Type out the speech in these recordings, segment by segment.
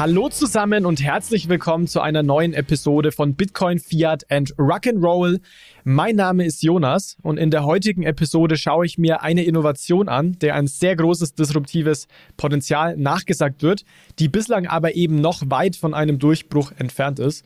Hallo zusammen und herzlich willkommen zu einer neuen Episode von Bitcoin, Fiat and Rock'n'Roll. Mein Name ist Jonas und in der heutigen Episode schaue ich mir eine Innovation an, der ein sehr großes disruptives Potenzial nachgesagt wird, die bislang aber eben noch weit von einem Durchbruch entfernt ist.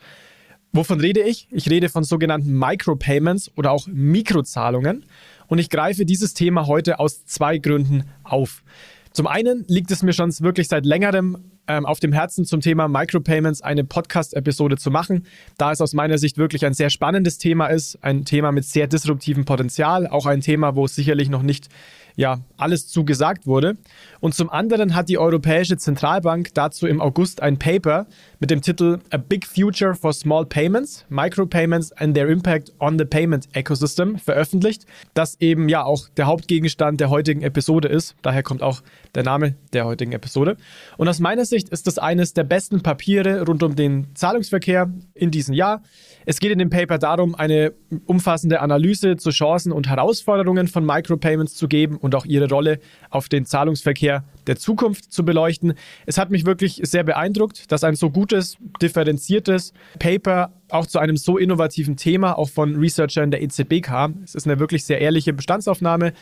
Wovon rede ich? Ich rede von sogenannten Micropayments oder auch Mikrozahlungen und ich greife dieses Thema heute aus zwei Gründen auf. Zum einen liegt es mir schon wirklich seit längerem ähm, auf dem Herzen zum Thema Micropayments eine Podcast-Episode zu machen, da es aus meiner Sicht wirklich ein sehr spannendes Thema ist, ein Thema mit sehr disruptivem Potenzial, auch ein Thema, wo sicherlich noch nicht ja, alles zugesagt wurde. Und zum anderen hat die Europäische Zentralbank dazu im August ein Paper mit dem Titel A Big Future for Small Payments, Micropayments and Their Impact on the Payment Ecosystem veröffentlicht, das eben ja auch der Hauptgegenstand der heutigen Episode ist. Daher kommt auch der Name der heutigen Episode. Und aus meiner Sicht ist das eines der besten Papiere rund um den Zahlungsverkehr in diesem Jahr. Es geht in dem Paper darum, eine umfassende Analyse zu Chancen und Herausforderungen von Micropayments zu geben und auch ihre Rolle auf den Zahlungsverkehr der Zukunft zu beleuchten. Es hat mich wirklich sehr beeindruckt, dass ein so gutes, differenziertes Paper auch zu einem so innovativen Thema auch von Researchern der EZB kam. Es ist eine wirklich sehr ehrliche Bestandsaufnahme,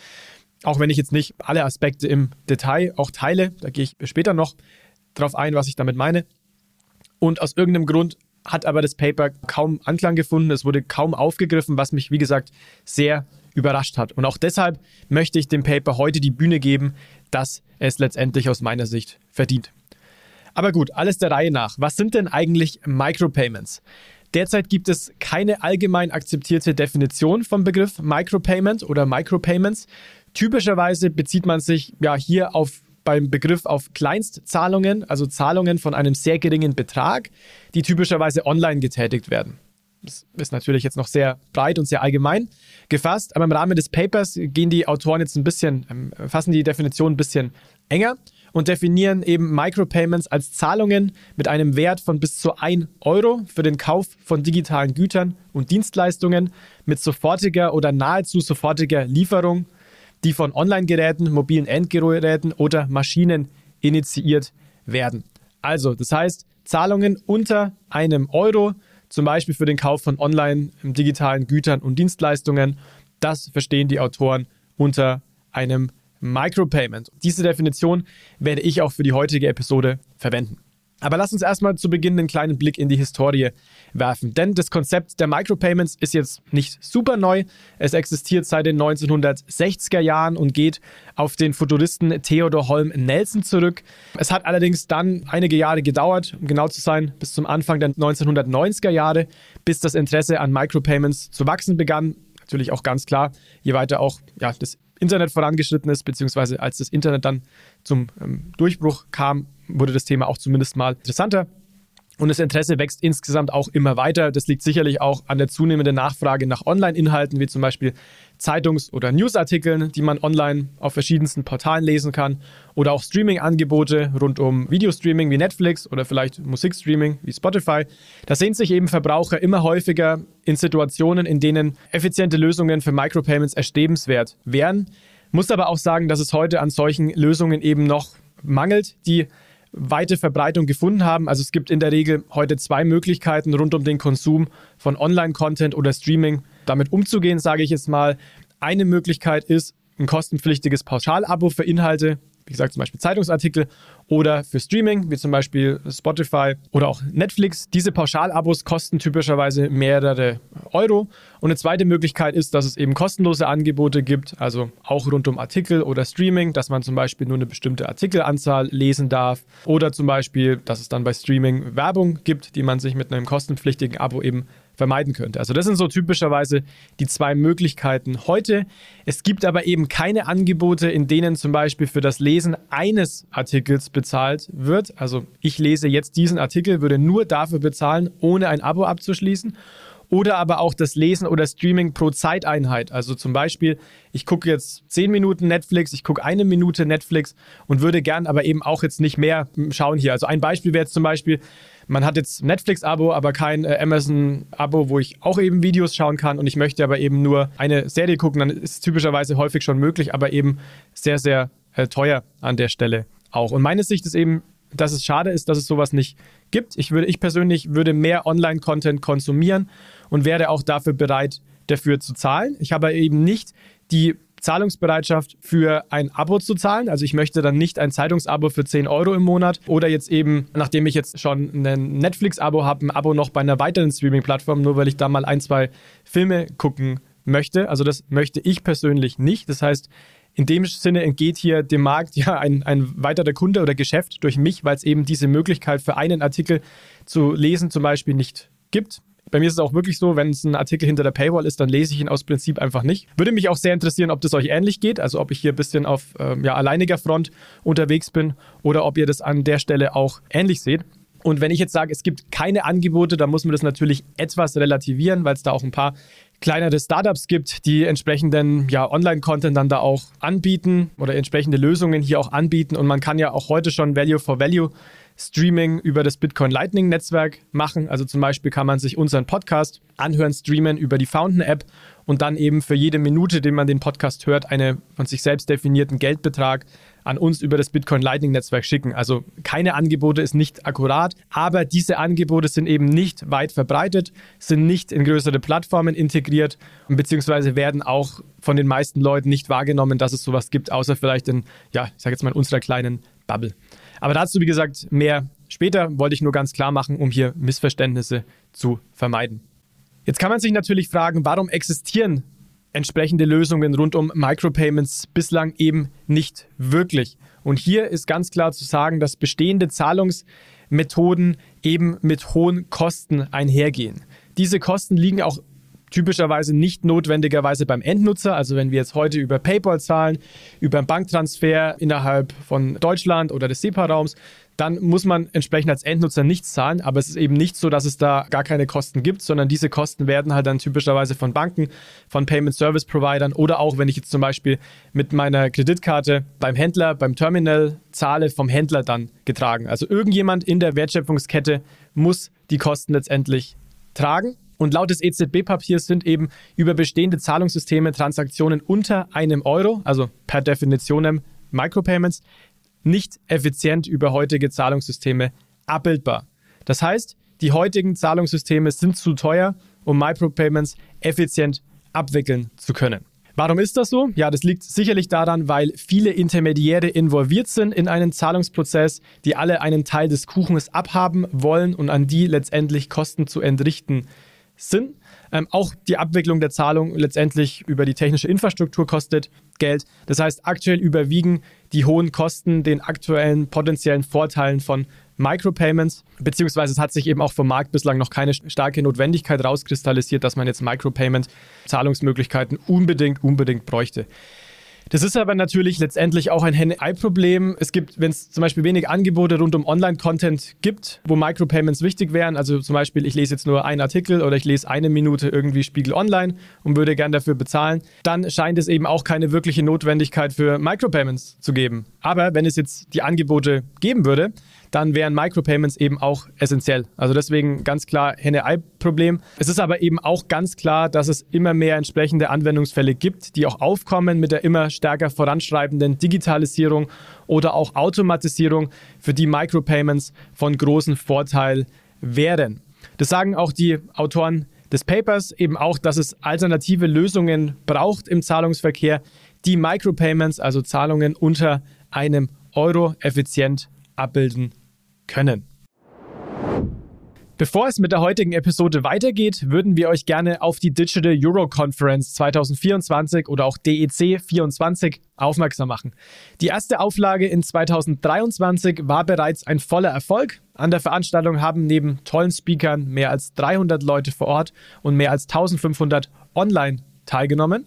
auch wenn ich jetzt nicht alle Aspekte im Detail auch teile. Da gehe ich später noch drauf ein, was ich damit meine. Und aus irgendeinem Grund hat aber das Paper kaum Anklang gefunden. Es wurde kaum aufgegriffen, was mich, wie gesagt, sehr überrascht hat. Und auch deshalb möchte ich dem Paper heute die Bühne geben, dass es letztendlich aus meiner Sicht verdient. Aber gut, alles der Reihe nach. Was sind denn eigentlich Micropayments? Derzeit gibt es keine allgemein akzeptierte Definition vom Begriff Micropayment oder Micropayments. Typischerweise bezieht man sich ja hier auf beim Begriff auf Kleinstzahlungen, also Zahlungen von einem sehr geringen Betrag, die typischerweise online getätigt werden. Das ist natürlich jetzt noch sehr breit und sehr allgemein gefasst, aber im Rahmen des Papers gehen die Autoren jetzt ein bisschen, ähm, fassen die Definition ein bisschen enger und definieren eben Micropayments als Zahlungen mit einem Wert von bis zu 1 Euro für den Kauf von digitalen Gütern und Dienstleistungen mit sofortiger oder nahezu sofortiger Lieferung die von Online-Geräten, mobilen Endgeräten oder Maschinen initiiert werden. Also, das heißt, Zahlungen unter einem Euro, zum Beispiel für den Kauf von online digitalen Gütern und Dienstleistungen, das verstehen die Autoren unter einem Micropayment. Diese Definition werde ich auch für die heutige Episode verwenden. Aber lass uns erstmal zu Beginn einen kleinen Blick in die Historie werfen. Denn das Konzept der Micropayments ist jetzt nicht super neu. Es existiert seit den 1960er Jahren und geht auf den Futuristen Theodor Holm Nelson zurück. Es hat allerdings dann einige Jahre gedauert, um genau zu sein, bis zum Anfang der 1990er Jahre, bis das Interesse an Micropayments zu wachsen begann. Natürlich auch ganz klar, je weiter auch ja, das Internet vorangeschritten ist, beziehungsweise als das Internet dann zum ähm, Durchbruch kam, wurde das Thema auch zumindest mal interessanter. Und das Interesse wächst insgesamt auch immer weiter. Das liegt sicherlich auch an der zunehmenden Nachfrage nach Online-Inhalten, wie zum Beispiel Zeitungs- oder Newsartikeln, die man online auf verschiedensten Portalen lesen kann. Oder auch Streaming-Angebote rund um Videostreaming wie Netflix oder vielleicht Musikstreaming wie Spotify. Da sehen sich eben Verbraucher immer häufiger in Situationen, in denen effiziente Lösungen für Micropayments erstrebenswert wären. Muss aber auch sagen, dass es heute an solchen Lösungen eben noch mangelt, die weite Verbreitung gefunden haben. Also es gibt in der Regel heute zwei Möglichkeiten rund um den Konsum von Online-Content oder Streaming damit umzugehen, sage ich jetzt mal. Eine Möglichkeit ist ein kostenpflichtiges Pauschalabo für Inhalte, wie gesagt, zum Beispiel Zeitungsartikel oder für Streaming, wie zum Beispiel Spotify oder auch Netflix. Diese Pauschalabos kosten typischerweise mehrere Euro. Und eine zweite Möglichkeit ist, dass es eben kostenlose Angebote gibt, also auch rund um Artikel oder Streaming, dass man zum Beispiel nur eine bestimmte Artikelanzahl lesen darf oder zum Beispiel, dass es dann bei Streaming Werbung gibt, die man sich mit einem kostenpflichtigen Abo eben vermeiden könnte. Also das sind so typischerweise die zwei Möglichkeiten heute. Es gibt aber eben keine Angebote, in denen zum Beispiel für das Lesen eines Artikels bezahlt wird. Also ich lese jetzt diesen Artikel, würde nur dafür bezahlen, ohne ein Abo abzuschließen. Oder aber auch das Lesen oder Streaming pro Zeiteinheit. Also zum Beispiel, ich gucke jetzt 10 Minuten Netflix, ich gucke eine Minute Netflix und würde gern aber eben auch jetzt nicht mehr schauen hier. Also ein Beispiel wäre jetzt zum Beispiel, man hat jetzt Netflix-Abo, aber kein äh, Amazon-Abo, wo ich auch eben Videos schauen kann und ich möchte aber eben nur eine Serie gucken, dann ist es typischerweise häufig schon möglich, aber eben sehr, sehr äh, teuer an der Stelle auch. Und meine Sicht ist eben dass es schade ist, dass es sowas nicht gibt. Ich würde, ich persönlich würde mehr Online-Content konsumieren und wäre auch dafür bereit, dafür zu zahlen. Ich habe eben nicht die Zahlungsbereitschaft für ein Abo zu zahlen. Also ich möchte dann nicht ein Zeitungsabo für 10 Euro im Monat oder jetzt eben, nachdem ich jetzt schon ein Netflix-Abo habe, ein Abo noch bei einer weiteren Streaming-Plattform, nur weil ich da mal ein, zwei Filme gucken möchte. Also das möchte ich persönlich nicht. Das heißt, in dem Sinne entgeht hier dem Markt ja ein, ein weiterer Kunde oder Geschäft durch mich, weil es eben diese Möglichkeit für einen Artikel zu lesen zum Beispiel nicht gibt. Bei mir ist es auch wirklich so, wenn es ein Artikel hinter der Paywall ist, dann lese ich ihn aus Prinzip einfach nicht. Würde mich auch sehr interessieren, ob das euch ähnlich geht, also ob ich hier ein bisschen auf ähm, ja, alleiniger Front unterwegs bin oder ob ihr das an der Stelle auch ähnlich seht. Und wenn ich jetzt sage, es gibt keine Angebote, dann muss man das natürlich etwas relativieren, weil es da auch ein paar kleinere Startups gibt, die entsprechenden ja, Online-Content dann da auch anbieten oder entsprechende Lösungen hier auch anbieten. Und man kann ja auch heute schon Value for Value Streaming über das Bitcoin Lightning Netzwerk machen. Also zum Beispiel kann man sich unseren Podcast anhören, streamen über die Fountain App und dann eben für jede Minute, den man den Podcast hört, einen von sich selbst definierten Geldbetrag an uns über das Bitcoin Lightning Netzwerk schicken. Also keine Angebote ist nicht akkurat, aber diese Angebote sind eben nicht weit verbreitet, sind nicht in größere Plattformen integriert und beziehungsweise werden auch von den meisten Leuten nicht wahrgenommen, dass es sowas gibt, außer vielleicht in, ja, ich sage jetzt mal in unserer kleinen Bubble. Aber dazu, wie gesagt, mehr später wollte ich nur ganz klar machen, um hier Missverständnisse zu vermeiden. Jetzt kann man sich natürlich fragen, warum existieren entsprechende Lösungen rund um Micropayments bislang eben nicht wirklich. Und hier ist ganz klar zu sagen, dass bestehende Zahlungsmethoden eben mit hohen Kosten einhergehen. Diese Kosten liegen auch typischerweise nicht notwendigerweise beim Endnutzer. Also wenn wir jetzt heute über PayPal zahlen, über einen Banktransfer innerhalb von Deutschland oder des SEPA-Raums, dann muss man entsprechend als Endnutzer nichts zahlen. Aber es ist eben nicht so, dass es da gar keine Kosten gibt, sondern diese Kosten werden halt dann typischerweise von Banken, von Payment Service Providern oder auch, wenn ich jetzt zum Beispiel mit meiner Kreditkarte beim Händler, beim Terminal zahle, vom Händler dann getragen. Also irgendjemand in der Wertschöpfungskette muss die Kosten letztendlich tragen. Und laut des EZB-Papiers sind eben über bestehende Zahlungssysteme Transaktionen unter einem Euro, also per Definition Micropayments, nicht effizient über heutige Zahlungssysteme abbildbar. Das heißt, die heutigen Zahlungssysteme sind zu teuer, um Micropayments effizient abwickeln zu können. Warum ist das so? Ja, das liegt sicherlich daran, weil viele Intermediäre involviert sind in einen Zahlungsprozess, die alle einen Teil des Kuchens abhaben wollen und an die letztendlich Kosten zu entrichten sind. Ähm, auch die Abwicklung der Zahlung letztendlich über die technische Infrastruktur kostet Geld. Das heißt, aktuell überwiegen die hohen Kosten den aktuellen potenziellen Vorteilen von Micropayments, beziehungsweise es hat sich eben auch vom Markt bislang noch keine starke Notwendigkeit rauskristallisiert, dass man jetzt Micropayment-Zahlungsmöglichkeiten unbedingt, unbedingt bräuchte. Das ist aber natürlich letztendlich auch ein Henne-Ei-Problem. Es gibt, wenn es zum Beispiel wenig Angebote rund um Online-Content gibt, wo Micropayments wichtig wären, also zum Beispiel, ich lese jetzt nur einen Artikel oder ich lese eine Minute irgendwie Spiegel Online und würde gern dafür bezahlen, dann scheint es eben auch keine wirkliche Notwendigkeit für Micropayments zu geben. Aber wenn es jetzt die Angebote geben würde, dann wären Micropayments eben auch essentiell. Also deswegen ganz klar Henne-Ei-Problem. Es ist aber eben auch ganz klar, dass es immer mehr entsprechende Anwendungsfälle gibt, die auch aufkommen mit der immer stärker voranschreibenden Digitalisierung oder auch Automatisierung, für die Micropayments von großem Vorteil wären. Das sagen auch die Autoren des Papers eben auch, dass es alternative Lösungen braucht im Zahlungsverkehr, die Micropayments, also Zahlungen unter einem Euro effizient abbilden können. Bevor es mit der heutigen Episode weitergeht, würden wir euch gerne auf die Digital Euro Conference 2024 oder auch DEC 24 aufmerksam machen. Die erste Auflage in 2023 war bereits ein voller Erfolg. An der Veranstaltung haben neben tollen Speakern mehr als 300 Leute vor Ort und mehr als 1500 online teilgenommen.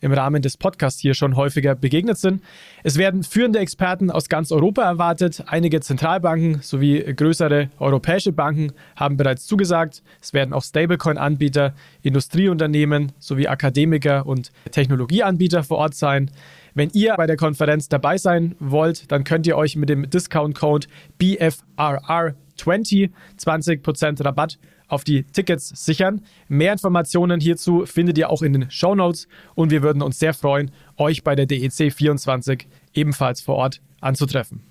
im Rahmen des Podcasts hier schon häufiger begegnet sind. Es werden führende Experten aus ganz Europa erwartet. Einige Zentralbanken sowie größere europäische Banken haben bereits zugesagt. Es werden auch Stablecoin-Anbieter, Industrieunternehmen sowie Akademiker und Technologieanbieter vor Ort sein. Wenn ihr bei der Konferenz dabei sein wollt, dann könnt ihr euch mit dem Discount-Code BFRR20 20% Rabatt auf die Tickets sichern. Mehr Informationen hierzu findet ihr auch in den Show Notes und wir würden uns sehr freuen, euch bei der DEC 24 ebenfalls vor Ort anzutreffen.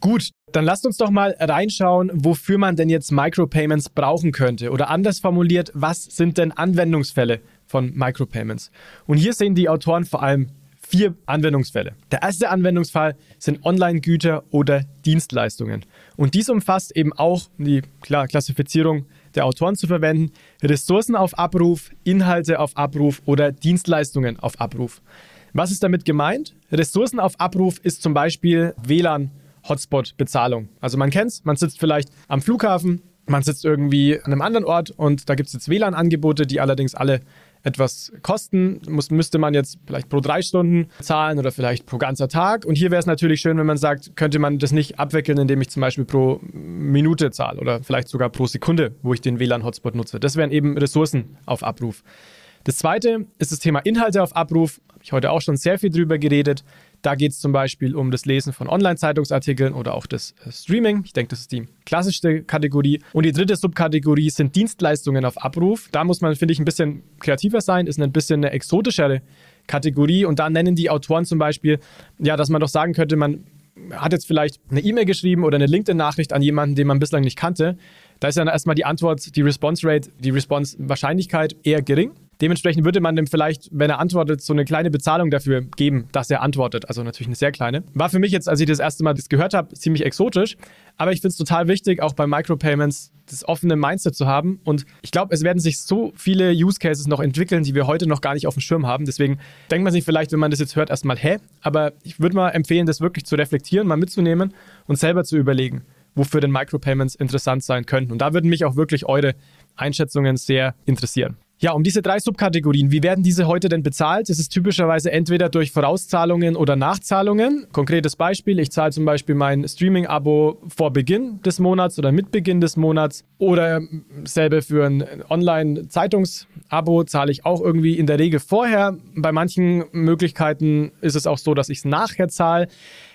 Gut, dann lasst uns doch mal reinschauen, wofür man denn jetzt Micropayments brauchen könnte. Oder anders formuliert, was sind denn Anwendungsfälle von Micropayments? Und hier sehen die Autoren vor allem vier Anwendungsfälle. Der erste Anwendungsfall sind Online-Güter oder Dienstleistungen. Und dies umfasst eben auch die klar, Klassifizierung der Autoren zu verwenden, Ressourcen auf Abruf, Inhalte auf Abruf oder Dienstleistungen auf Abruf. Was ist damit gemeint? Ressourcen auf Abruf ist zum Beispiel WLAN, Hotspot-Bezahlung. Also man kennt es, man sitzt vielleicht am Flughafen, man sitzt irgendwie an einem anderen Ort und da gibt es jetzt WLAN-Angebote, die allerdings alle etwas kosten. Muss, müsste man jetzt vielleicht pro drei Stunden zahlen oder vielleicht pro ganzer Tag. Und hier wäre es natürlich schön, wenn man sagt, könnte man das nicht abwickeln, indem ich zum Beispiel pro Minute zahle oder vielleicht sogar pro Sekunde, wo ich den WLAN-Hotspot nutze. Das wären eben Ressourcen auf Abruf. Das zweite ist das Thema Inhalte auf Abruf. Habe ich heute auch schon sehr viel drüber geredet. Da geht es zum Beispiel um das Lesen von Online-Zeitungsartikeln oder auch das äh, Streaming. Ich denke, das ist die klassischste Kategorie. Und die dritte Subkategorie sind Dienstleistungen auf Abruf. Da muss man, finde ich, ein bisschen kreativer sein, ist ein bisschen eine exotischere Kategorie. Und da nennen die Autoren zum Beispiel, ja, dass man doch sagen könnte, man hat jetzt vielleicht eine E-Mail geschrieben oder eine LinkedIn-Nachricht an jemanden, den man bislang nicht kannte. Da ist dann erstmal die Antwort, die Response Rate, die Response Wahrscheinlichkeit eher gering. Dementsprechend würde man dem vielleicht, wenn er antwortet, so eine kleine Bezahlung dafür geben, dass er antwortet. Also natürlich eine sehr kleine. War für mich jetzt, als ich das erste Mal das gehört habe, ziemlich exotisch. Aber ich finde es total wichtig, auch bei Micropayments das offene Mindset zu haben. Und ich glaube, es werden sich so viele Use Cases noch entwickeln, die wir heute noch gar nicht auf dem Schirm haben. Deswegen denkt man sich vielleicht, wenn man das jetzt hört, erstmal, hä? Aber ich würde mal empfehlen, das wirklich zu reflektieren, mal mitzunehmen und selber zu überlegen, wofür denn Micropayments interessant sein könnten. Und da würden mich auch wirklich eure Einschätzungen sehr interessieren. Ja, um diese drei Subkategorien, wie werden diese heute denn bezahlt? Es ist typischerweise entweder durch Vorauszahlungen oder Nachzahlungen. Konkretes Beispiel, ich zahle zum Beispiel mein Streaming-Abo vor Beginn des Monats oder mit Beginn des Monats oder selbe für ein Online-Zeitungs-Abo zahle ich auch irgendwie in der Regel vorher. Bei manchen Möglichkeiten ist es auch so, dass ich es nachher zahle.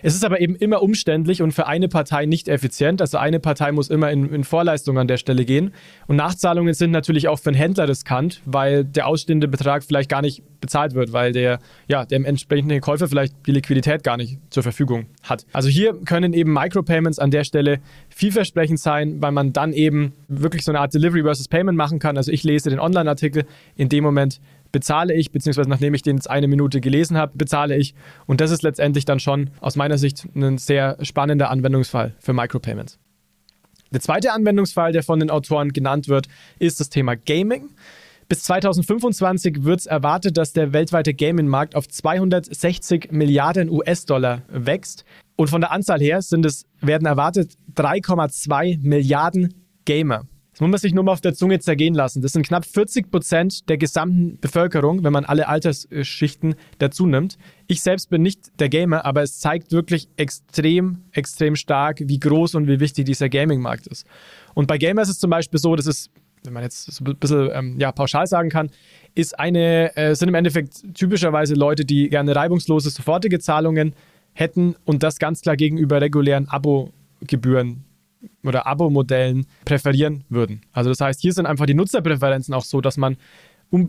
Es ist aber eben immer umständlich und für eine Partei nicht effizient. Also eine Partei muss immer in, in Vorleistung an der Stelle gehen. Und Nachzahlungen sind natürlich auch für einen Händler riskant, weil der ausstehende Betrag vielleicht gar nicht bezahlt wird, weil der, ja, der entsprechende Käufer vielleicht die Liquidität gar nicht zur Verfügung hat. Also hier können eben Micropayments an der Stelle vielversprechend sein, weil man dann eben wirklich so eine Art Delivery versus Payment machen kann. Also ich lese den Online-Artikel, in dem Moment bezahle ich, beziehungsweise nachdem ich den jetzt eine Minute gelesen habe, bezahle ich. Und das ist letztendlich dann schon aus meiner Sicht ein sehr spannender Anwendungsfall für Micropayments. Der zweite Anwendungsfall, der von den Autoren genannt wird, ist das Thema Gaming. Bis 2025 wird es erwartet, dass der weltweite Gaming-Markt auf 260 Milliarden US-Dollar wächst. Und von der Anzahl her sind es, werden erwartet 3,2 Milliarden Gamer. Das muss man sich nur mal auf der Zunge zergehen lassen. Das sind knapp 40 Prozent der gesamten Bevölkerung, wenn man alle Altersschichten dazu nimmt. Ich selbst bin nicht der Gamer, aber es zeigt wirklich extrem, extrem stark, wie groß und wie wichtig dieser Gaming-Markt ist. Und bei Gamers ist es zum Beispiel so, das ist, wenn man jetzt so ein bisschen ähm, ja, pauschal sagen kann, ist eine, äh, sind im Endeffekt typischerweise Leute, die gerne reibungslose, sofortige Zahlungen hätten und das ganz klar gegenüber regulären Abo-Gebühren oder Abo-Modellen präferieren würden. Also das heißt, hier sind einfach die Nutzerpräferenzen auch so, dass man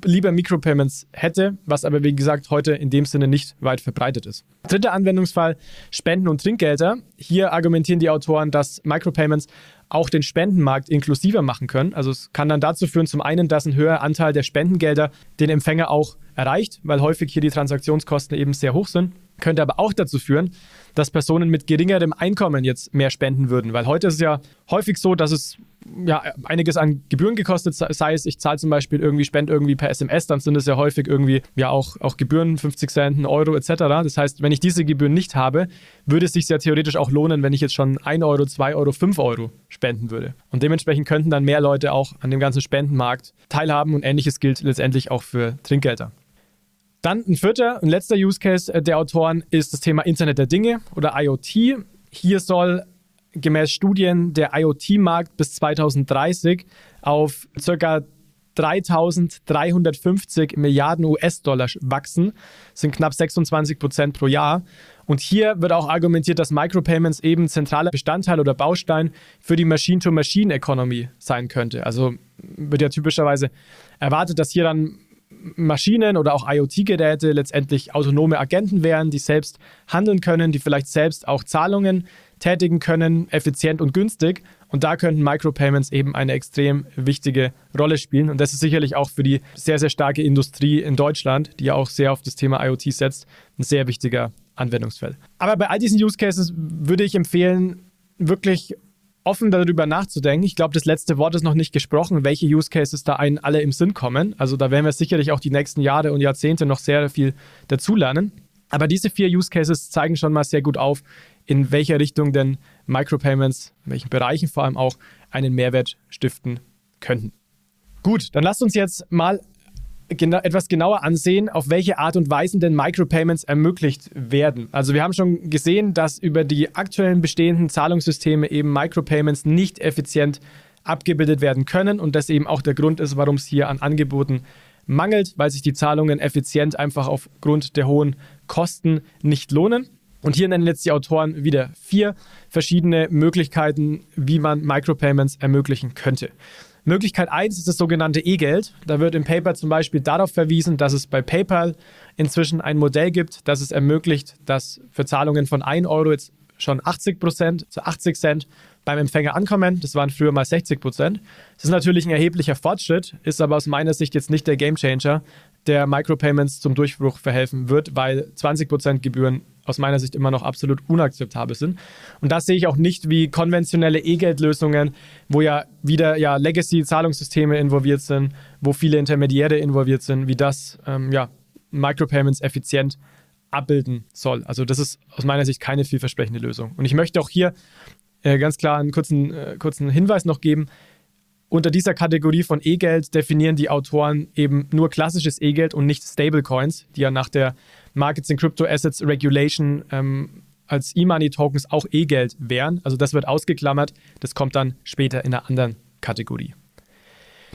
lieber Micropayments hätte, was aber wie gesagt heute in dem Sinne nicht weit verbreitet ist. Dritter Anwendungsfall, Spenden und Trinkgelder. Hier argumentieren die Autoren, dass Micropayments auch den Spendenmarkt inklusiver machen können. Also es kann dann dazu führen, zum einen, dass ein höherer Anteil der Spendengelder den Empfänger auch erreicht, weil häufig hier die Transaktionskosten eben sehr hoch sind. Könnte aber auch dazu führen, dass Personen mit geringerem Einkommen jetzt mehr spenden würden, weil heute ist es ja häufig so, dass es ja, einiges an Gebühren gekostet, sei es, ich zahle zum Beispiel irgendwie, spende irgendwie per SMS, dann sind es ja häufig irgendwie ja auch, auch Gebühren, 50 Cent, Euro etc. Das heißt, wenn ich diese Gebühren nicht habe, würde es sich sehr theoretisch auch lohnen, wenn ich jetzt schon 1 Euro, 2 Euro, 5 Euro spenden würde. Und dementsprechend könnten dann mehr Leute auch an dem ganzen Spendenmarkt teilhaben und ähnliches gilt letztendlich auch für Trinkgelder. Dann ein vierter und letzter Use Case der Autoren ist das Thema Internet der Dinge oder IoT. Hier soll gemäß Studien der IoT-Markt bis 2030 auf ca. 3.350 Milliarden US-Dollar wachsen, sind knapp 26 Prozent pro Jahr. Und hier wird auch argumentiert, dass Micropayments eben zentraler Bestandteil oder Baustein für die Machine-to-Machine-Economy sein könnte. Also wird ja typischerweise erwartet, dass hier dann Maschinen oder auch IoT-Geräte letztendlich autonome Agenten wären, die selbst handeln können, die vielleicht selbst auch Zahlungen tätigen können, effizient und günstig. Und da könnten Micropayments eben eine extrem wichtige Rolle spielen. Und das ist sicherlich auch für die sehr, sehr starke Industrie in Deutschland, die ja auch sehr auf das Thema IoT setzt, ein sehr wichtiger Anwendungsfeld. Aber bei all diesen Use Cases würde ich empfehlen, wirklich offen darüber nachzudenken. Ich glaube, das letzte Wort ist noch nicht gesprochen, welche Use Cases da einen alle im Sinn kommen. Also da werden wir sicherlich auch die nächsten Jahre und Jahrzehnte noch sehr viel dazulernen. Aber diese vier Use Cases zeigen schon mal sehr gut auf, in welcher Richtung denn Micropayments, in welchen Bereichen vor allem auch, einen Mehrwert stiften könnten. Gut, dann lasst uns jetzt mal gena etwas genauer ansehen, auf welche Art und Weise denn Micropayments ermöglicht werden. Also wir haben schon gesehen, dass über die aktuellen bestehenden Zahlungssysteme eben Micropayments nicht effizient abgebildet werden können und das eben auch der Grund ist, warum es hier an Angeboten mangelt, weil sich die Zahlungen effizient einfach aufgrund der hohen Kosten nicht lohnen. Und hier nennen jetzt die Autoren wieder vier verschiedene Möglichkeiten, wie man Micropayments ermöglichen könnte. Möglichkeit 1 ist das sogenannte E-Geld. Da wird im Paper zum Beispiel darauf verwiesen, dass es bei PayPal inzwischen ein Modell gibt, das es ermöglicht, dass für Zahlungen von 1 Euro jetzt schon 80 Prozent zu 80 Cent beim Empfänger ankommen. Das waren früher mal 60 Prozent. Das ist natürlich ein erheblicher Fortschritt, ist aber aus meiner Sicht jetzt nicht der Gamechanger, der Micropayments zum Durchbruch verhelfen wird, weil 20 Prozent Gebühren aus meiner Sicht immer noch absolut unakzeptabel sind. Und das sehe ich auch nicht wie konventionelle E-Geld-Lösungen, wo ja wieder ja, Legacy-Zahlungssysteme involviert sind, wo viele Intermediäre involviert sind, wie das ähm, ja, Micropayments effizient abbilden soll. Also das ist aus meiner Sicht keine vielversprechende Lösung. Und ich möchte auch hier äh, ganz klar einen kurzen, äh, kurzen Hinweis noch geben. Unter dieser Kategorie von E-Geld definieren die Autoren eben nur klassisches E-Geld und nicht Stablecoins, die ja nach der Markets in Crypto Assets Regulation ähm, als E-Money-Tokens auch E-Geld wären. Also das wird ausgeklammert. Das kommt dann später in einer anderen Kategorie.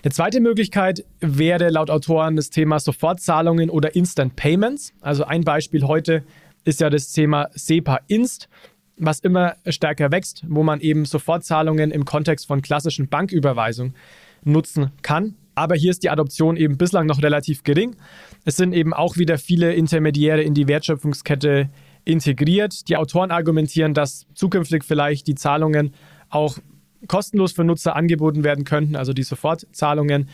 Eine zweite Möglichkeit wäre laut Autoren das Thema Sofortzahlungen oder Instant Payments. Also ein Beispiel heute ist ja das Thema SEPA Inst, was immer stärker wächst, wo man eben Sofortzahlungen im Kontext von klassischen Banküberweisungen nutzen kann. Aber hier ist die Adoption eben bislang noch relativ gering. Es sind eben auch wieder viele Intermediäre in die Wertschöpfungskette integriert. Die Autoren argumentieren, dass zukünftig vielleicht die Zahlungen auch kostenlos für Nutzer angeboten werden könnten, also die Sofortzahlungen.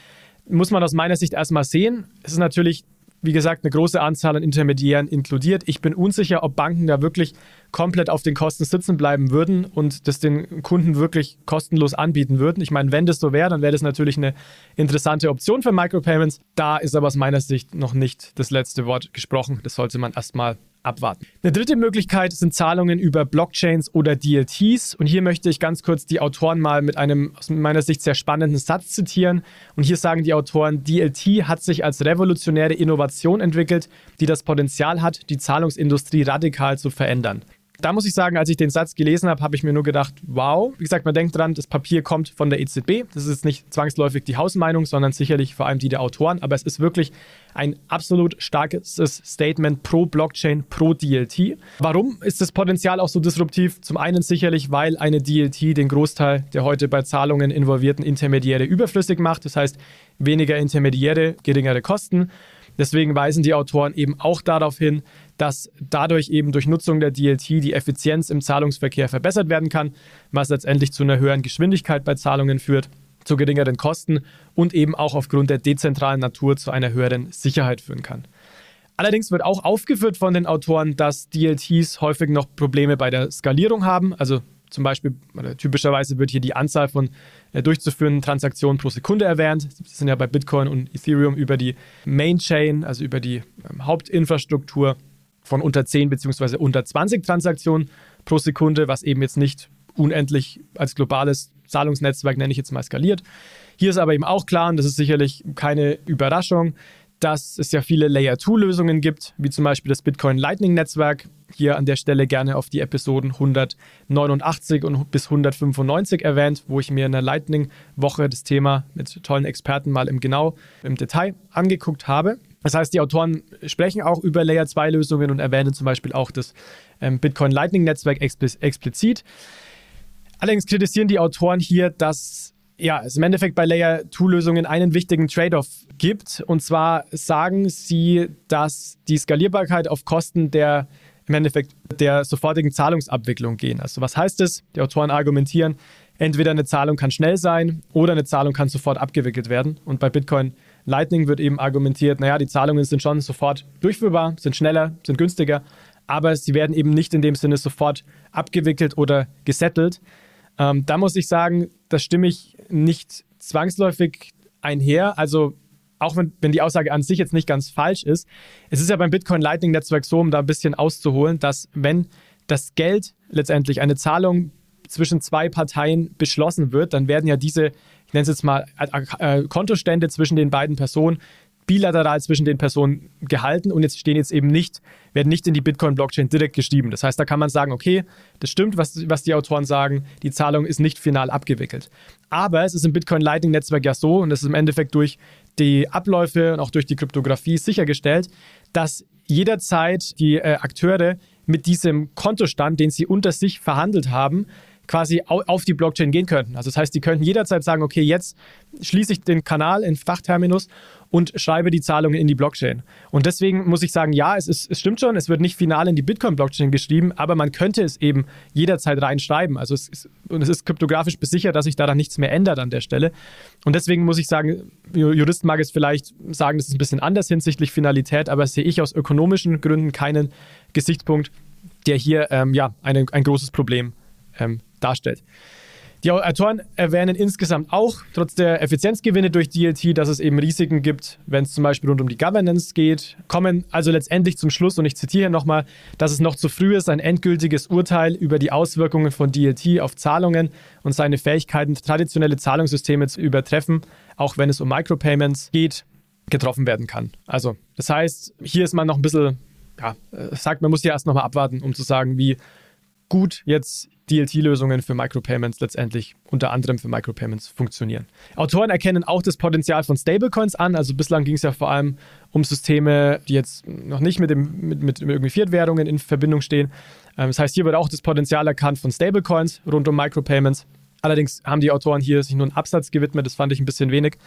Muss man aus meiner Sicht erstmal sehen. Es ist natürlich wie gesagt, eine große Anzahl an Intermediären inkludiert. Ich bin unsicher, ob Banken da wirklich komplett auf den Kosten sitzen bleiben würden und das den Kunden wirklich kostenlos anbieten würden. Ich meine, wenn das so wäre, dann wäre das natürlich eine interessante Option für Micropayments. Da ist aber aus meiner Sicht noch nicht das letzte Wort gesprochen. Das sollte man erstmal abwarten. Eine dritte Möglichkeit sind Zahlungen über Blockchains oder DLTs. Und hier möchte ich ganz kurz die Autoren mal mit einem aus meiner Sicht sehr spannenden Satz zitieren. Und hier sagen die Autoren, DLT hat sich als revolutionäre Innovation entwickelt, die das Potenzial hat, die Zahlungsindustrie radikal zu verändern. Da muss ich sagen, als ich den Satz gelesen habe, habe ich mir nur gedacht, wow. Wie gesagt, man denkt dran, das Papier kommt von der EZB. Das ist nicht zwangsläufig die Hausmeinung, sondern sicherlich vor allem die der Autoren. Aber es ist wirklich ein absolut starkes Statement pro Blockchain, pro DLT. Warum ist das Potenzial auch so disruptiv? Zum einen sicherlich, weil eine DLT den Großteil der heute bei Zahlungen involvierten Intermediäre überflüssig macht. Das heißt, weniger Intermediäre, geringere Kosten. Deswegen weisen die Autoren eben auch darauf hin, dass dadurch eben durch Nutzung der DLT die Effizienz im Zahlungsverkehr verbessert werden kann, was letztendlich zu einer höheren Geschwindigkeit bei Zahlungen führt, zu geringeren Kosten und eben auch aufgrund der dezentralen Natur zu einer höheren Sicherheit führen kann. Allerdings wird auch aufgeführt von den Autoren, dass DLTs häufig noch Probleme bei der Skalierung haben, also Zum Beispiel, typischerweise wird hier die Anzahl von äh, durchzuführenden Transaktionen pro Sekunde erwähnt. Das sind ja bei Bitcoin und Ethereum über die Main Chain, also über die ähm, Hauptinfrastruktur von unter 10 bzw. unter 20 Transaktionen pro Sekunde, was eben jetzt nicht unendlich als globales Zahlungsnetzwerk, nenne ich jetzt mal, skaliert. Hier ist aber eben auch klar, und das ist sicherlich keine Überraschung, dass es ja viele Layer-2-Lösungen gibt, wie zum Beispiel das Bitcoin Lightning Netzwerk. Hier an der Stelle gerne auf die Episoden 189 und bis 195 erwähnt, wo ich mir in der Lightning-Woche das Thema mit tollen Experten mal im Genau, im Detail angeguckt habe. Das heißt, die Autoren sprechen auch über Layer-2-Lösungen und erwähnen zum Beispiel auch das ähm, Bitcoin Lightning Netzwerk explizit. Allerdings kritisieren die Autoren hier, dass ja, es im Endeffekt bei Layer 2 Lösungen einen wichtigen Trade-off gibt. Und zwar sagen sie, dass die Skalierbarkeit auf Kosten der im Endeffekt der sofortigen Zahlungsabwicklung gehen. Also was heißt es? Die Autoren argumentieren, entweder eine Zahlung kann schnell sein oder eine Zahlung kann sofort abgewickelt werden. Und bei Bitcoin Lightning wird eben argumentiert, naja, die Zahlungen sind schon sofort durchführbar, sind schneller, sind günstiger, aber sie werden eben nicht in dem Sinne sofort abgewickelt oder gesettelt. Ähm, da muss ich sagen, das stimme ich nicht zwangsläufig einher. Also auch wenn, wenn die Aussage an sich jetzt nicht ganz falsch ist, es ist ja beim Bitcoin Lightning Netzwerk so, um da ein bisschen auszuholen, dass wenn das Geld letztendlich eine Zahlung zwischen zwei Parteien beschlossen wird, dann werden ja diese, ich nenne es jetzt mal, äh, Kontostände zwischen den beiden Personen bilateral zwischen den Personen gehalten und jetzt stehen jetzt eben nicht, werden nicht in die Bitcoin-Blockchain direkt geschrieben. Das heißt, da kann man sagen, okay, das stimmt, was, was die Autoren sagen, die Zahlung ist nicht final abgewickelt. Aber es ist im Bitcoin Lightning Netzwerk ja so und es ist im Endeffekt durch die Abläufe und auch durch die Kryptographie sichergestellt, dass jederzeit die äh, Akteure mit diesem Kontostand, den sie unter sich verhandelt haben, quasi auf die Blockchain gehen könnten. Also das heißt, die könnten jederzeit sagen, okay, jetzt schließe ich den Kanal in Fachterminus und schreibe die Zahlungen in die Blockchain. Und deswegen muss ich sagen, ja, es, ist, es stimmt schon, es wird nicht final in die Bitcoin-Blockchain geschrieben, aber man könnte es eben jederzeit reinschreiben. Also es ist, und es ist kryptografisch besichert, dass sich da dann nichts mehr ändert an der Stelle. Und deswegen muss ich sagen, Juristen mag es vielleicht sagen, das ist ein bisschen anders hinsichtlich Finalität, aber sehe ich aus ökonomischen Gründen keinen Gesichtspunkt, der hier ähm, ja, eine, ein großes Problem ähm, darstellt. Die Autoren erwähnen insgesamt auch, trotz der Effizienzgewinne durch DLT, dass es eben Risiken gibt, wenn es zum Beispiel rund um die Governance geht, kommen also letztendlich zum Schluss, und ich zitiere hier nochmal, dass es noch zu früh ist, ein endgültiges Urteil über die Auswirkungen von DLT auf Zahlungen und seine Fähigkeiten, traditionelle Zahlungssysteme zu übertreffen, auch wenn es um Micropayments geht, getroffen werden kann. Also, das heißt, hier ist man noch ein bisschen, ja, äh, sagt, man muss hier erst nochmal abwarten, um zu sagen, wie gut jetzt DLT-Lösungen für Micropayments letztendlich unter anderem für Micropayments funktionieren. Autoren erkennen auch das Potenzial von Stablecoins an. Also bislang ging es ja vor allem um Systeme, die jetzt noch nicht mit, dem, mit, mit irgendwie Fiat-Währungen in Verbindung stehen. Ähm, das heißt, hier wird auch das Potenzial erkannt von Stablecoins rund um Micropayments. Allerdings haben die Autoren hier sich nur einen Absatz gewidmet. Das fand ich ein bisschen wenig.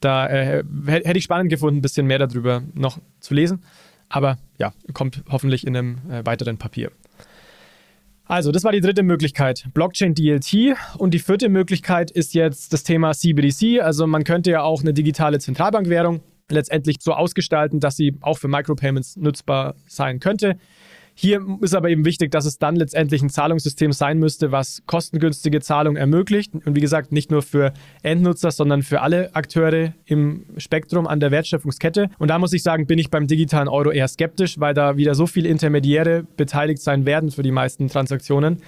Da äh, hätte ich spannend gefunden, ein bisschen mehr darüber noch zu lesen. Aber ja, kommt hoffentlich in einem äh, weiteren Papier. Also, das war die dritte Möglichkeit, Blockchain DLT. Und die vierte Möglichkeit ist jetzt das Thema CBDC. Also, man könnte ja auch eine digitale Zentralbankwährung letztendlich so ausgestalten, dass sie auch für Micropayments nutzbar sein könnte. Hier ist aber eben wichtig, dass es dann letztendlich ein Zahlungssystem sein müsste, was kostengünstige Zahlungen ermöglicht. Und wie gesagt, nicht nur für Endnutzer, sondern für alle Akteure im Spektrum an der Wertschöpfungskette. Und da muss ich sagen, bin ich beim digitalen Euro eher skeptisch, weil da wieder so viele Intermediäre beteiligt sein werden für die meisten Transaktionen,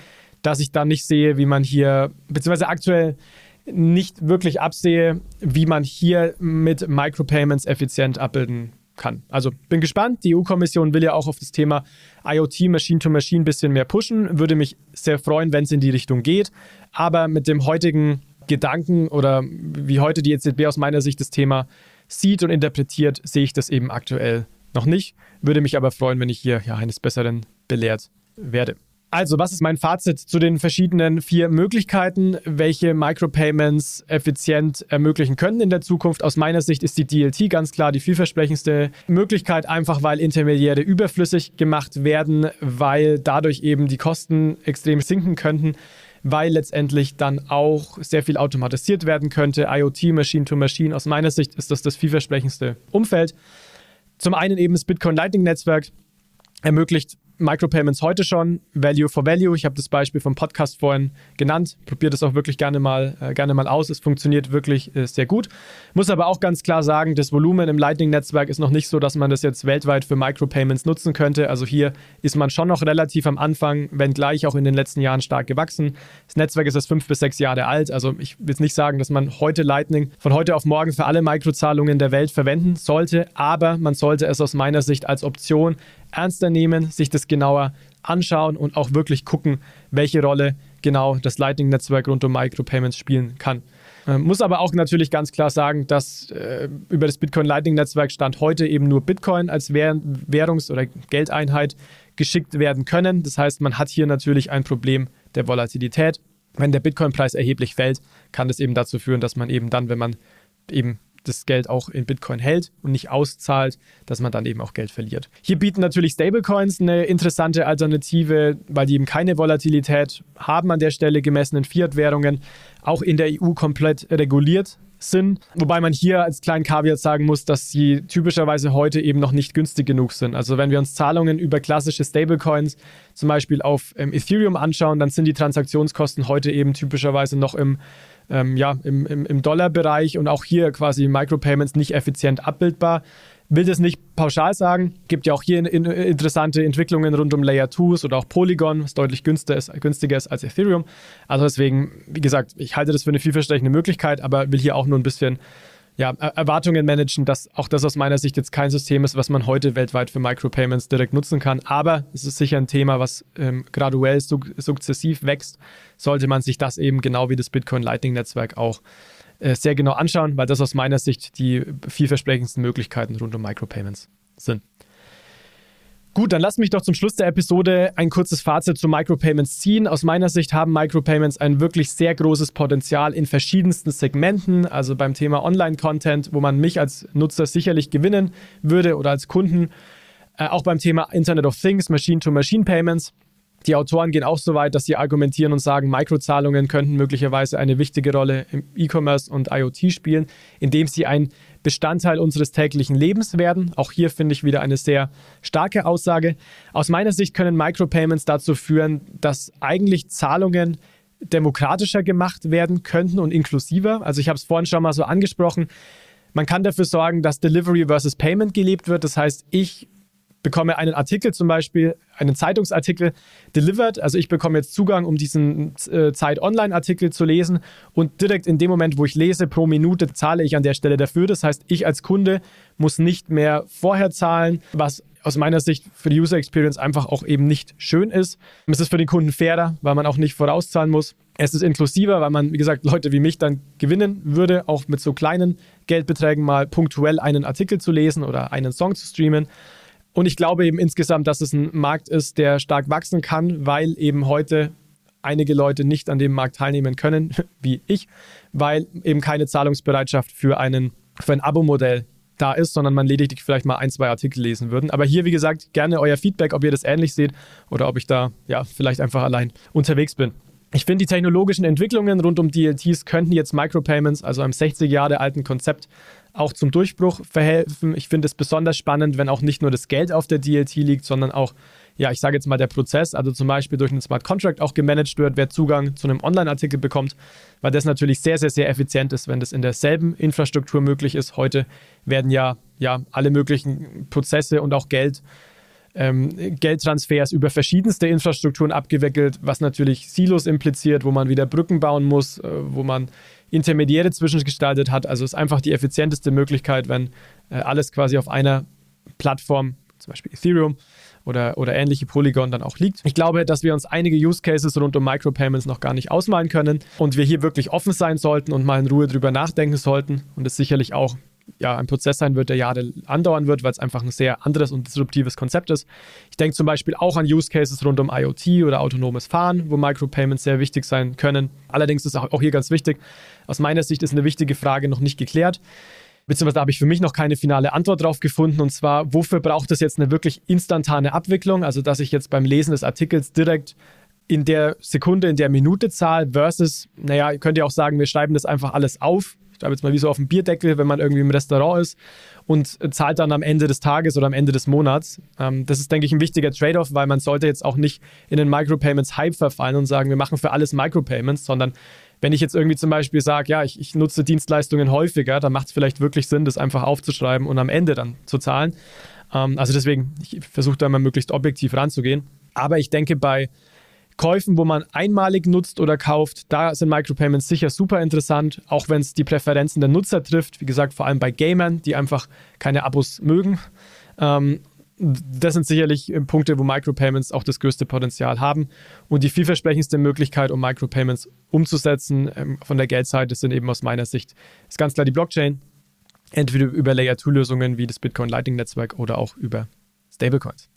dass ich da nicht sehe, wie man hier, beziehungsweise aktuell nicht wirklich absehe, wie man hier mit Micropayments effizient abbilden kann. Also bin gespannt. Die EU-Kommission will ja auch auf das Thema IoT, Machine-to-Machine ein bisschen mehr pushen. Würde mich sehr freuen, wenn es in die Richtung geht. Aber mit dem heutigen Gedanken oder wie heute die EZB aus meiner Sicht das Thema sieht und interpretiert, sehe ich das eben aktuell noch nicht. Würde mich aber freuen, wenn ich hier ja, eines Besseren belehrt werde. Also, was ist mein Fazit zu den verschiedenen vier Möglichkeiten, welche Micropayments effizient ermöglichen können in der Zukunft? Aus meiner Sicht ist die DLT ganz klar die vielversprechendste Möglichkeit, einfach weil Intermediäre überflüssig gemacht werden, weil dadurch eben die Kosten extrem sinken könnten, weil letztendlich dann auch sehr viel automatisiert werden könnte. IoT, Machine to Machine, aus meiner Sicht ist das das vielversprechendste Umfeld. Zum einen eben das Bitcoin Lightning Netzwerk ermöglicht Micropayments heute schon, Value for Value. Ich habe das Beispiel vom Podcast vorhin genannt. Probiert es auch wirklich gerne mal, äh, gerne mal aus. Es funktioniert wirklich äh, sehr gut. Muss aber auch ganz klar sagen, das Volumen im Lightning-Netzwerk ist noch nicht so, dass man das jetzt weltweit für Micropayments nutzen könnte. Also hier ist man schon noch relativ am Anfang, wenngleich auch in den letzten Jahren stark gewachsen. Das Netzwerk ist erst fünf bis sechs Jahre alt. Also ich will jetzt nicht sagen, dass man heute Lightning von heute auf morgen für alle Mikrozahlungen der Welt verwenden sollte, aber man sollte es aus meiner Sicht als Option ernster nehmen, sich das genauer anschauen und auch wirklich gucken, welche Rolle genau das Lightning-Netzwerk rund um Micropayments spielen kann. Ähm, muss aber auch natürlich ganz klar sagen, dass äh, über das Bitcoin Lightning Netzwerk Stand heute eben nur Bitcoin als Währ Währungs- oder Geldeinheit geschickt werden können. Das heißt, man hat hier natürlich ein Problem der Volatilität. Wenn der Bitcoin-Preis erheblich fällt, kann das eben dazu führen, dass man eben dann, wenn man eben das Geld auch in Bitcoin hält und nicht auszahlt, dass man dann eben auch Geld verliert. Hier bieten natürlich Stablecoins eine interessante Alternative, weil die eben keine Volatilität haben an der Stelle gemessen in Fiat-Währungen, auch in der EU komplett reguliert sind. Wobei man hier als kleinen Kaviar sagen muss, dass sie typischerweise heute eben noch nicht günstig genug sind. Also wenn wir uns Zahlungen über klassische Stablecoins zum Beispiel auf ähm, Ethereum anschauen, dann sind die Transaktionskosten heute eben typischerweise noch im ähm, ja, im, im, im Dollarbereich und auch hier quasi Micropayments nicht effizient abbildbar. Will das nicht pauschal sagen, gibt ja auch hier in, in, interessante Entwicklungen rund um Layer 2s oder auch Polygon, was deutlich günstiger ist, günstiger ist als Ethereum. Also deswegen, wie gesagt, ich halte das für eine vielversprechende Möglichkeit, aber will hier auch nur ein bisschen ja, Erwartungen managen, dass auch das aus meiner Sicht jetzt kein System ist, was man heute weltweit für Micropayments direkt nutzen kann. Aber es ist sicher ein Thema, was ähm, graduell suk sukzessiv wächst. Sollte man sich das eben genau wie das Bitcoin Lightning Netzwerk auch äh, sehr genau anschauen, weil das aus meiner Sicht die vielversprechendsten Möglichkeiten rund um Micropayments sind. Gut, dann lass mich doch zum Schluss der Episode ein kurzes Fazit zu Micropayments ziehen. Aus meiner Sicht haben Micropayments ein wirklich sehr großes Potenzial in verschiedensten Segmenten. Also beim Thema Online-Content, wo man mich als Nutzer sicherlich gewinnen würde oder als Kunden. Äh, auch beim Thema Internet of Things, Machine-to-Machine-Payments. Die Autoren gehen auch so weit, dass sie argumentieren und sagen, Mikrozahlungen könnten möglicherweise eine wichtige Rolle im E-Commerce und IoT spielen, indem sie ein Bestandteil unseres täglichen Lebens werden. Auch hier finde ich wieder eine sehr starke Aussage. Aus meiner Sicht können Micropayments dazu führen, dass eigentlich Zahlungen demokratischer gemacht werden könnten und inklusiver. Also ich habe es vorhin schon mal so angesprochen. Man kann dafür sorgen, dass Delivery versus Payment gelebt wird. Das heißt, ich bekomme einen Artikel zum Beispiel, einen Zeitungsartikel delivered. Also ich bekomme jetzt Zugang, um diesen äh, Zeit-Online-Artikel zu lesen und direkt in dem Moment, wo ich lese, pro Minute zahle ich an der Stelle dafür. Das heißt, ich als Kunde muss nicht mehr vorher zahlen, was aus meiner Sicht für die User Experience einfach auch eben nicht schön ist. Es ist für den Kunden fairer, weil man auch nicht vorauszahlen muss. Es ist inklusiver, weil man, wie gesagt, Leute wie mich dann gewinnen würde, auch mit so kleinen Geldbeträgen mal punktuell einen Artikel zu lesen oder einen Song zu streamen. Und ich glaube eben insgesamt, dass es ein Markt ist, der stark wachsen kann, weil eben heute einige Leute nicht an dem Markt teilnehmen können, wie ich, weil eben keine Zahlungsbereitschaft für, einen, für ein Abo-Modell da ist, sondern man lediglich vielleicht mal ein, zwei Artikel lesen würden. Aber hier, wie gesagt, gerne euer Feedback, ob ihr das ähnlich seht oder ob ich da ja vielleicht einfach allein unterwegs bin. Ich finde, die technologischen Entwicklungen rund um DLTs könnten jetzt Micropayments, also einem 60 Jahre alten Konzept, auch zum Durchbruch verhelfen. Ich finde es besonders spannend, wenn auch nicht nur das Geld auf der DLT liegt, sondern auch, ja, ich sage jetzt mal der Prozess, also zum Beispiel durch einen Smart Contract auch gemanagt wird, wer Zugang zu einem Online-Artikel bekommt, weil das natürlich sehr, sehr, sehr effizient ist, wenn das in derselben Infrastruktur möglich ist. Heute werden ja, ja alle möglichen Prozesse und auch Geld ähm, Geldtransfers über verschiedenste Infrastrukturen abgewickelt, was natürlich Silos impliziert, wo man wieder Brücken bauen muss, äh, wo man Intermediäre zwischengestaltet hat. Also ist einfach die effizienteste Möglichkeit, wenn äh, alles quasi auf einer Plattform, zum Beispiel Ethereum oder, oder ähnliche Polygon dann auch liegt. Ich glaube, dass wir uns einige Use Cases rund um Micropayments noch gar nicht ausmalen können und wir hier wirklich offen sein sollten und mal in Ruhe drüber nachdenken sollten und es sicherlich auch ja, ein Prozess sein wird, der Jahre andauern wird, weil es einfach ein sehr anderes und disruptives Konzept ist. Ich denke zum Beispiel auch an Use Cases rund um IoT oder autonomes Fahren, wo Micropayments sehr wichtig sein können. Allerdings ist auch hier ganz wichtig, aus meiner Sicht ist eine wichtige Frage noch nicht geklärt. Beziehungsweise habe ich für mich noch keine finale Antwort darauf gefunden. Und zwar, wofür braucht es jetzt eine wirklich instantane Abwicklung? Also, dass ich jetzt beim Lesen des Artikels direkt in der Sekunde, in der Minute zahle versus, naja, ihr könnt ja auch sagen, wir schreiben das einfach alles auf schreibe jetzt mal wie so auf dem Bierdeckel, wenn man irgendwie im Restaurant ist und zahlt dann am Ende des Tages oder am Ende des Monats. Ähm, das ist, denke ich, ein wichtiger Trade-off, weil man sollte jetzt auch nicht in den Micropayments-Hype verfallen und sagen, wir machen für alles Micropayments, sondern wenn ich jetzt irgendwie zum Beispiel sage, ja, ich, ich nutze Dienstleistungen häufiger, dann macht es vielleicht wirklich Sinn, das einfach aufzuschreiben und am Ende dann zu zahlen. Ähm, also deswegen, ich versuche da mal möglichst objektiv ranzugehen. Aber ich denke, bei Käufen, wo man einmalig nutzt oder kauft, da sind Micropayments sicher super interessant, auch wenn es die Präferenzen der Nutzer trifft. Wie gesagt, vor allem bei Gamern, die einfach keine Abos mögen. Ähm, das sind sicherlich Punkte, wo Micropayments auch das größte Potenzial haben. Und die vielversprechendste Möglichkeit, um Micropayments umzusetzen ähm, von der Geldseite, sind eben aus meiner Sicht ist ganz klar die Blockchain. Entweder über Layer-2-Lösungen wie das Bitcoin Lightning Netzwerk oder auch über Stablecoins.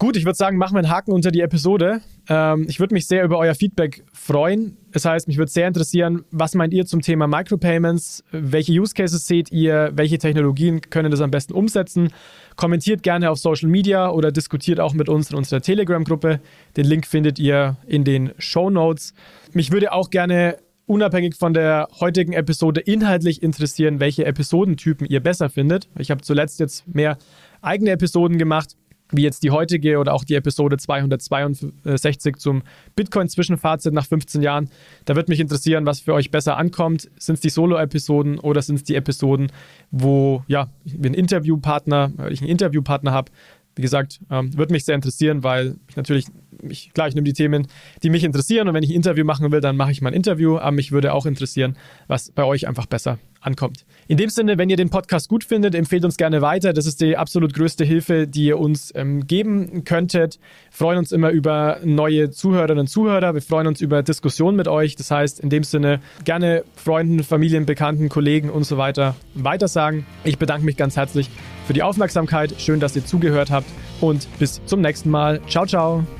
Gut, ich würde sagen, machen wir einen Haken unter die Episode. Ähm, ich würde mich sehr über euer Feedback freuen. Das heißt, mich würde sehr interessieren, was meint ihr zum Thema Micropayments? Welche Use Cases seht ihr? Welche Technologien können das am besten umsetzen? Kommentiert gerne auf Social Media oder diskutiert auch mit uns in unserer Telegram-Gruppe. Den Link findet ihr in den Show Notes. Mich würde auch gerne unabhängig von der heutigen Episode inhaltlich interessieren, welche Episodentypen ihr besser findet. Ich habe zuletzt jetzt mehr eigene Episoden gemacht wie jetzt die heutige oder auch die Episode 262 zum Bitcoin-Zwischenfazit nach 15 Jahren. Da würde mich interessieren, was für euch besser ankommt. Sind es die Solo-Episoden oder sind es die Episoden, wo ja, wir einen Interviewpartner, ich einen Interviewpartner habe, wie gesagt, ähm, würde mich sehr interessieren, weil ich natürlich, ich, klar, ich nehme die Themen, die mich interessieren und wenn ich ein Interview machen will, dann mache ich mal ein Interview, aber mich würde auch interessieren, was bei euch einfach besser ankommt. In dem Sinne, wenn ihr den Podcast gut findet, empfehlt uns gerne weiter. Das ist die absolut größte Hilfe, die ihr uns ähm, geben könntet. Wir freuen uns immer über neue Zuhörerinnen und Zuhörer. Wir freuen uns über Diskussionen mit euch. Das heißt, in dem Sinne gerne Freunden, Familien, Bekannten, Kollegen und so weiter weitersagen. Ich bedanke mich ganz herzlich für die Aufmerksamkeit. Schön, dass ihr zugehört habt und bis zum nächsten Mal. Ciao, ciao.